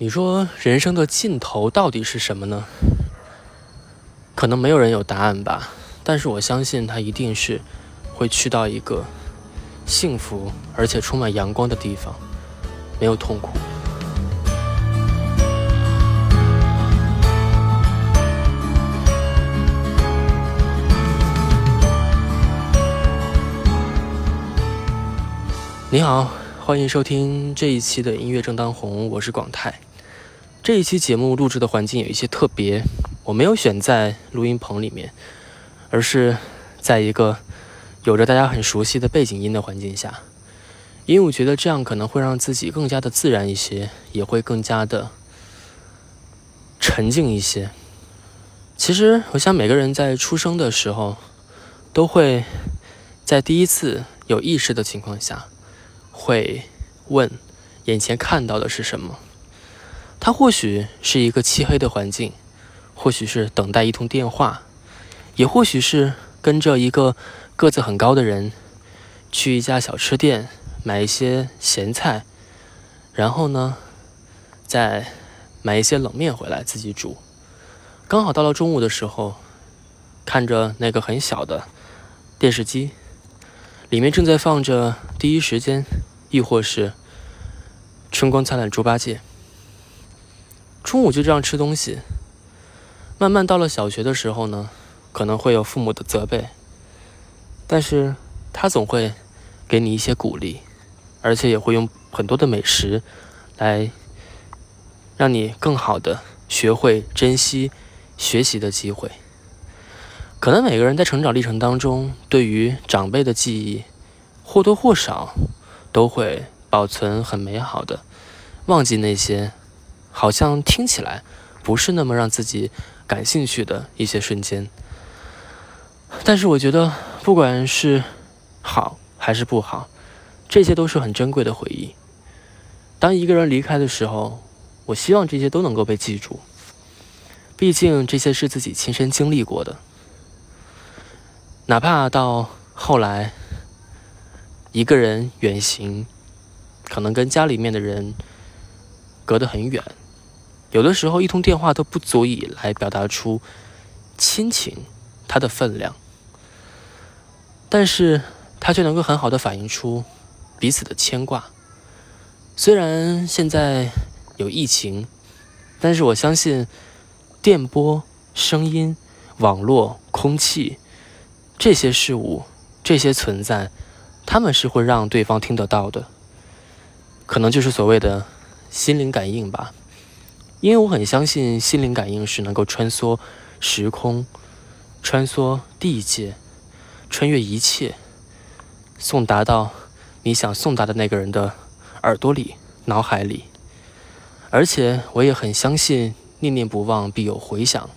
你说人生的尽头到底是什么呢？可能没有人有答案吧，但是我相信他一定是会去到一个幸福而且充满阳光的地方，没有痛苦。你好，欢迎收听这一期的音乐正当红，我是广泰。这一期节目录制的环境有一些特别，我没有选在录音棚里面，而是在一个有着大家很熟悉的背景音的环境下，因为我觉得这样可能会让自己更加的自然一些，也会更加的沉静一些。其实，我想每个人在出生的时候，都会在第一次有意识的情况下，会问眼前看到的是什么。它或许是一个漆黑的环境，或许是等待一通电话，也或许是跟着一个个子很高的人去一家小吃店买一些咸菜，然后呢，再买一些冷面回来自己煮。刚好到了中午的时候，看着那个很小的电视机，里面正在放着《第一时间》，亦或是《春光灿烂猪八戒》。中午就这样吃东西，慢慢到了小学的时候呢，可能会有父母的责备，但是他总会给你一些鼓励，而且也会用很多的美食来让你更好的学会珍惜学习的机会。可能每个人在成长历程当中，对于长辈的记忆或多或少都会保存很美好的，忘记那些。好像听起来不是那么让自己感兴趣的一些瞬间，但是我觉得不管是好还是不好，这些都是很珍贵的回忆。当一个人离开的时候，我希望这些都能够被记住，毕竟这些是自己亲身经历过的。哪怕到后来一个人远行，可能跟家里面的人隔得很远。有的时候，一通电话都不足以来表达出亲情它的分量，但是它却能够很好的反映出彼此的牵挂。虽然现在有疫情，但是我相信电波、声音、网络、空气这些事物、这些存在，他们是会让对方听得到的，可能就是所谓的心灵感应吧。因为我很相信心灵感应是能够穿梭时空、穿梭地界、穿越一切，送达到你想送达的那个人的耳朵里、脑海里。而且我也很相信念念不忘必有回响。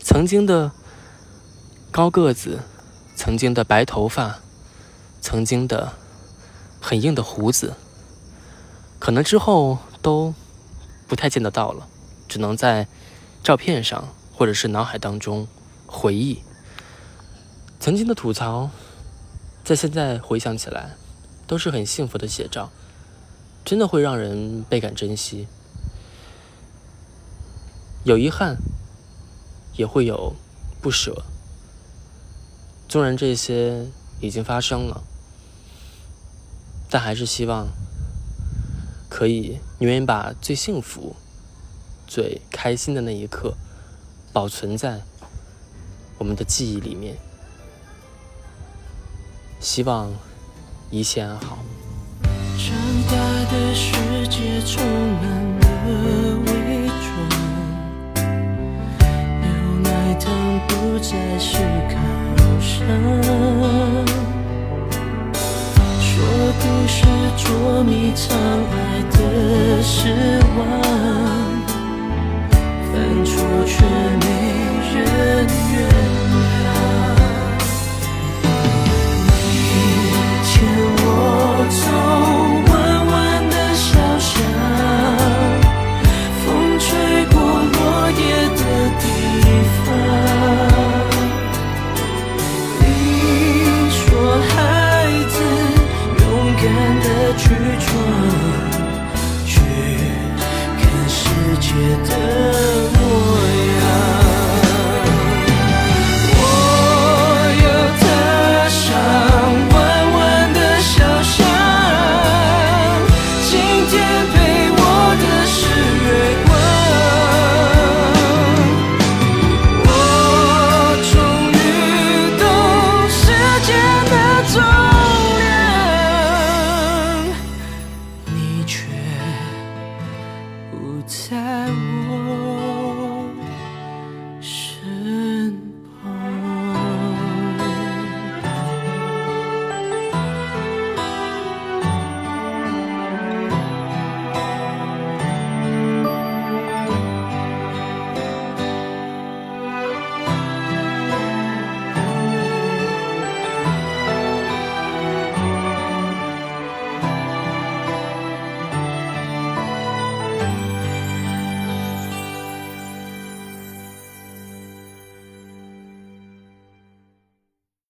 曾经的高个子，曾经的白头发，曾经的很硬的胡子，可能之后都。不太见得到了，只能在照片上或者是脑海当中回忆曾经的吐槽，在现在回想起来，都是很幸福的写照，真的会让人倍感珍惜。有遗憾，也会有不舍。纵然这些已经发生了，但还是希望。可以，你愿意把最幸福、最开心的那一刻保存在我们的记忆里面。希望一切安好。长大的世界充满了伪装，牛奶糖不再是考上。故事捉迷藏失望，觉得。